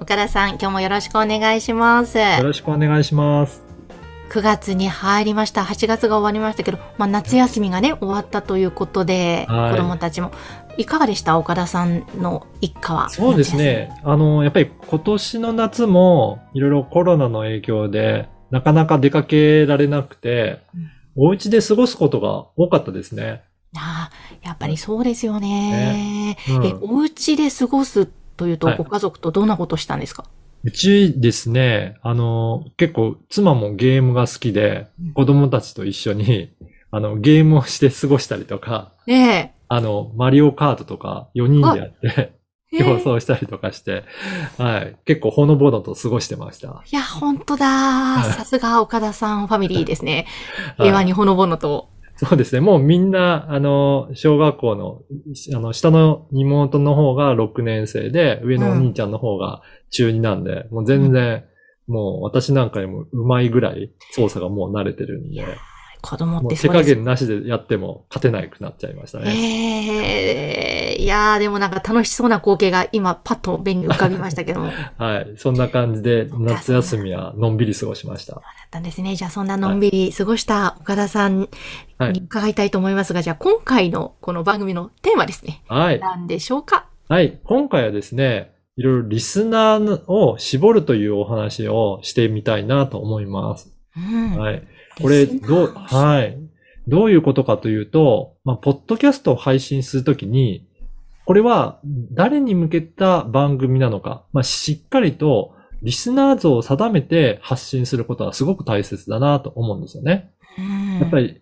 岡田さん今日もよろしくお願いしますよろしくお願いします。9月に入りました。8月が終わりましたけど、まあ、夏休みがね、終わったということで、はい子供たちも。いかがでした？岡田さんの一家は。そうですね。あの、やっぱり今年の夏もいろいろコロナの影響でなかなか出かけられなくて、お家で過ごすことが多かったですね。ああ、やっぱりそうですよね。うんえ、お家で過ごすというと、はいご家族とどんなことしたんですか？うちですね、あの、結構妻もゲームが好きでうん、子供たちと一緒に、あの、ゲームをして過ごしたりとか、ねあの、マリオカートとか4人でやって、え。競え争したりとかして、はい。結構ほのぼのと過ごしてました。いや、本当だ。いさすが岡田さんファミリーですね。はい平和にほのぼのと。そうですね。もうみんな、あの、小学校の、あの、下の妹の方が6年生で、上のお兄ちゃんの方が中2なんで、もう全然、もう私なんかにも上手いぐらい操作がもう慣れてるんで、子供っもう手加減なしでやっても勝てなくなっちゃいましたね。ええいやーでもなんか楽しそうな光景が今パッと目に浮かびましたけども。だ っはい。そんな感じで夏休みはのんびり過ごしました。たんですね。じゃあそんなのんびり過ごした岡田さんはいに伺いたいと思いますが、じゃあ今回のこの番組のテーマですね。はい。何でしょうか？はい。今回はですね、いろいろリスナーを絞るというお話をしてみたいなと思います。うん。はい。これ、どう、はい。どういうことかというと、まあ、ポッドキャストを配信するときに、これは誰に向けた番組なのか、まあ、しっかりとリスナー像を定めて発信することはすごく大切だなと思うんですよね。うんやっぱり、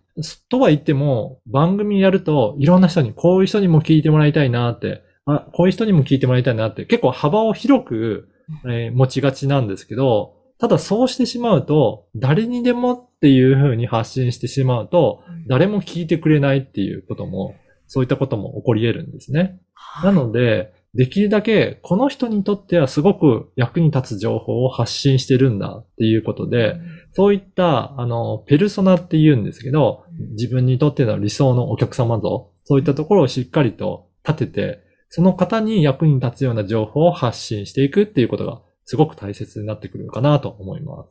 とは言っても、番組やると、いろんな人に、こういう人にも聞いてもらいたいなって、あ、こういう人にも聞いてもらいたいなって、結構幅を広く、えー持ちがちなんですけど、ただそうしてしまうと、誰にでもっていう風に発信してしまうと、誰も聞いてくれないっていうことも、そういったことも起こり得るんですね。なので、できるだけこの人にとってはすごく役に立つ情報を発信してるんだっていうことで、そういった、あの、ペルソナって言うんですけど、自分にとっての理想のお客様像、そういったところをしっかりと立てて、その方に役に立つような情報を発信していくっていうことがすごく大切になってくるのかなと思います。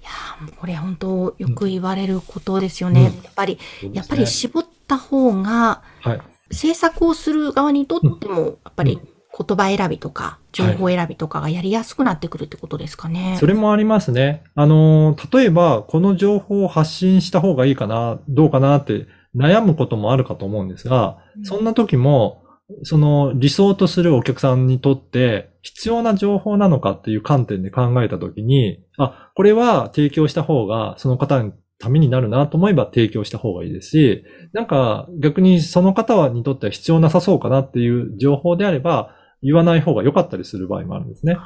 いやこれ本当よく言われることですよね。うんやっぱり、ねやっぱり絞った方が、はい。制作をする側にとっても、やっぱり言葉選びとか、情報選びとかがやりやすくなってくるってことですかね。それもありますね。あの、例えば、この情報を発信した方がいいかな、どうかなって悩むこともあるかと思うんですが、うんそんな時も、その理想とするお客さんにとって必要な情報なのかっていう観点で考えた時に、あ、これは提供した方がその方のためになるなと思えば提供した方がいいですし、なんか逆にその方にとっては必要なさそうかなっていう情報であれば言わない方が良かったりする場合もあるんですね。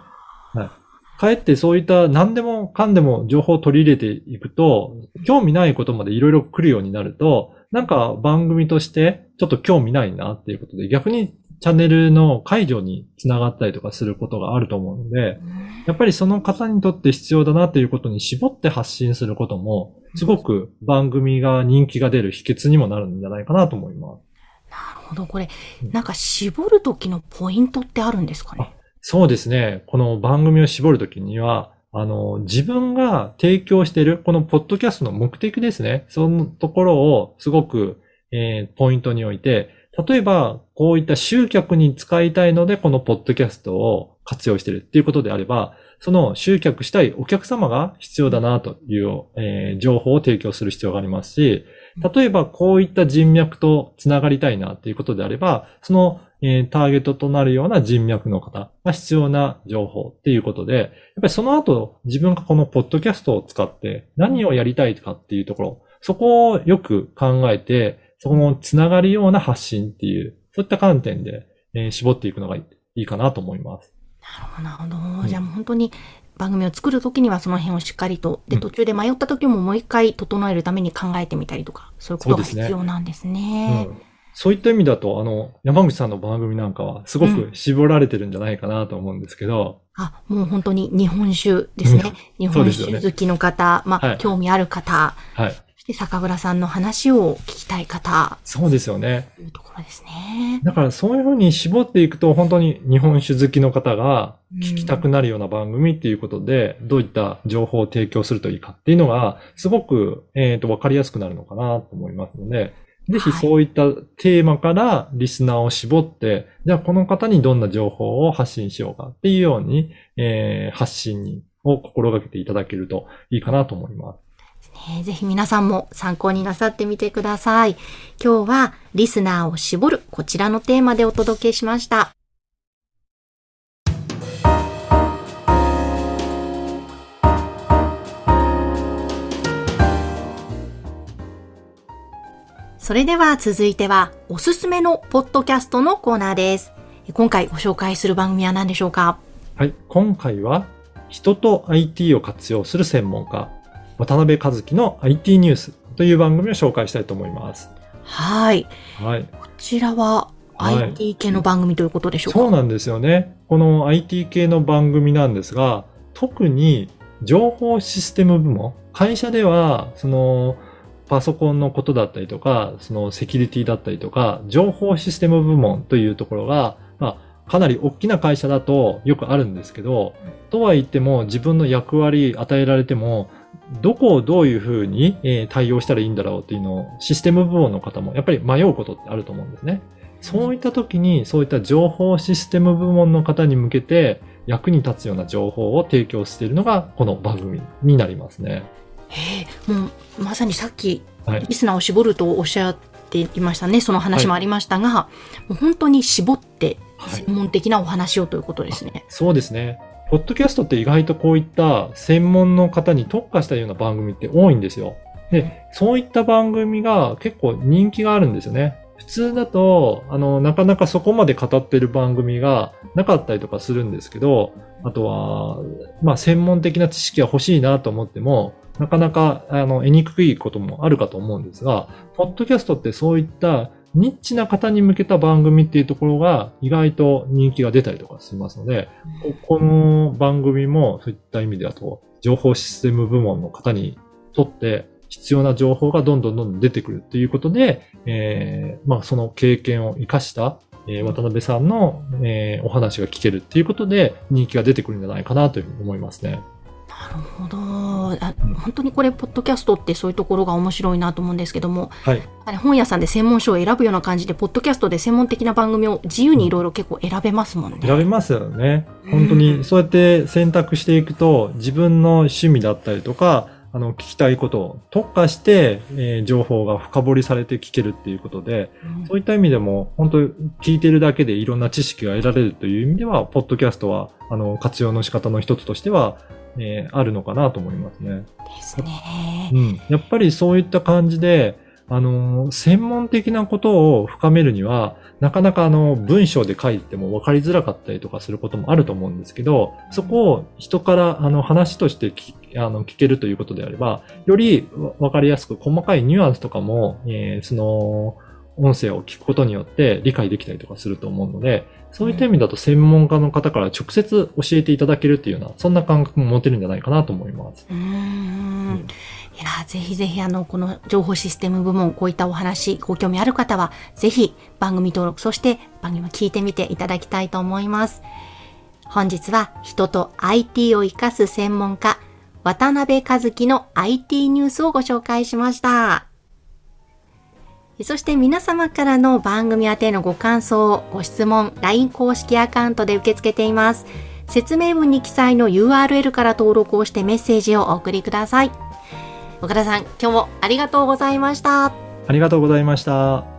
はい。かえってそういった何でもかんでも情報を取り入れていくと、興味ないことまでいろいろ来るようになると、なんか番組としてちょっと興味ないなっていうことで、逆にチャンネルの解除につながったりとかすることがあると思うので、やっぱりその方にとって必要だなっていうことに絞って発信することも、すごく番組が人気が出る秘訣にもなるんじゃないかなと思います。なるほど。これうん、なんか絞る時のポイントってあるんですかね？そうですね。この番組を絞るときには、あの、自分が提供している、このポッドキャストの目的ですね。そのところをすごく、えーポイントにおいて、例えば、こういった集客に使いたいので、このポッドキャストを活用しているっていうことであれば、その集客したいお客様が必要だなという、えー情報を提供する必要がありますし、例えばこういった人脈とつながりたいなっていうことであれば、その、ターゲットとなるような人脈の方が必要な情報っていうことで、やっぱりその後自分がこのポッドキャストを使って何をやりたいかっていうところ、そこをよく考えて、そこのつながるような発信っていう、そういった観点で、絞っていくのがいいかなと思います。なるほど。じゃあもう本当に番組を作るときにはその辺をしっかりと、で、うん。途中で迷った時ももう一回整えるために考えてみたりとか、そういうことがそうですね。必要なんですうね。ん。そういった意味だと、あの、山口さんの番組なんかは、すごく絞られてるんじゃないかなと思うんですけど、あ、もう本当に日本酒ですね。日本酒好きの方、まあ、はい。興味ある方、はい。そして酒蔵さんの話を聞きたい方、そうですよね。というところですね。だからそういうふうに絞っていくと、本当に日本酒好きの方が聞きたくなるような番組っていうことで、どういった情報を提供するといいかっていうのが、すごく、えっ、と、わかりやすくなるのかなと思いますので、ぜひはいそういったテーマからリスナーを絞って、じゃあこの方にどんな情報を発信しようかっていうように、えー発信にを心がけていただけるといいかなと思います。ねぜひ皆さんも参考になさってみてください。今日はリスナーを絞るこちらのテーマでお届けしました。それでは続いてはおすすめのポッドキャストのコーナーです。今回ご紹介する番組は何でしょうか？はい。今回は、人と IT を活用する専門家、渡辺和樹の IT ニュースという番組を紹介したいと思います。はい。はい。こちらははい IT 系の番組ということでしょうか、そうなんですよね。この IT 系の番組なんですが、特に情報システム部門、会社では、その、パソコンのことだったりとか、そのセキュリティだったりとか、情報システム部門というところが、まあ、かなり大きな会社だとよくあるんですけど、とは言っても自分の役割与えられても、どこをどういうふうにえー対応したらいいんだろうっていうのをシステム部門の方もやっぱり迷うことってあると思うんですね。そういった時にそういった情報システム部門の方に向けて役に立つような情報を提供しているのがこの番組になりますね。へえ、もうまさにさっきはい。リスナーを絞るとおっしゃっていましたね。その話もありましたが、もう本当に絞ってはい専門的なお話をということですね。そうですね。ポッドキャストって意外とこういった専門の方に特化したような番組って多いんですよ。で、そういった番組が結構人気があるんですよね。普通だと、あの、なかなかそこまで語ってる番組がなかったりとかするんですけど、あとは、まあ、専門的な知識が欲しいなと思っても、なかなか、あの、得にくいこともあるかと思うんですが、ポッドキャストってそういったニッチな方に向けた番組っていうところが意外と人気が出たりとかしますので、この番組もそういった意味でだと、情報システム部門の方にとって必要な情報がどんどんどんどん出てくるっていうことで、えーまあその経験を活かした、えー渡辺さんの、えーお話が聞けるっていうことで人気が出てくるんじゃないかなというふうに思いますね。なるほどあ。本当にこれ、ポッドキャストってそういうところが面白いなと思うんですけども、はい。本屋さんで専門書を選ぶような感じで、ポッドキャストで専門的な番組を自由にいろいろ結構選べますもんね。選べますよね。うん本当にそうやって選択していくと自分の趣味だったりとか、あの、聞きたいことを特化して、えー情報が深掘りされて聞けるっていうことで、うんそういった意味でも、本当聞いてるだけでいろんな知識が得られるという意味では、ポッドキャストは、あの、活用の仕方の一つとしては、えーあるのかなと思いますね。ですねう。ん。やっぱりそういった感じで、あのー専門的なことを深めるには、なかなかあの、文章で書いても分かりづらかったりとかすることもあると思うんですけど、そこを人からあの話として聞あの聞けるということであれば、よりわ分かりやすく細かいニュアンスとかも、えーその、音声を聞くことによって理解できたりとかすると思うので、そういった意味だと専門家の方から直接教えていただけるっていうような、そんな感覚も持てるんじゃないかなと思います。うーんいや、ぜひぜひ、あの、この情報システム部門、こういったお話、ご興味ある方は、ぜひ番組登録、そして番組を聞いてみていただきたいと思います。本日は、人と IT を活かす専門家、渡辺和樹の IT ニュースをご紹介しました。そして皆様からの番組宛てのご感想、ご質問、LINE 公式アカウントで受け付けています。説明文に記載の URL から登録をしてメッセージをお送りください。岡田さん、今日もありがとうございました。ありがとうございました。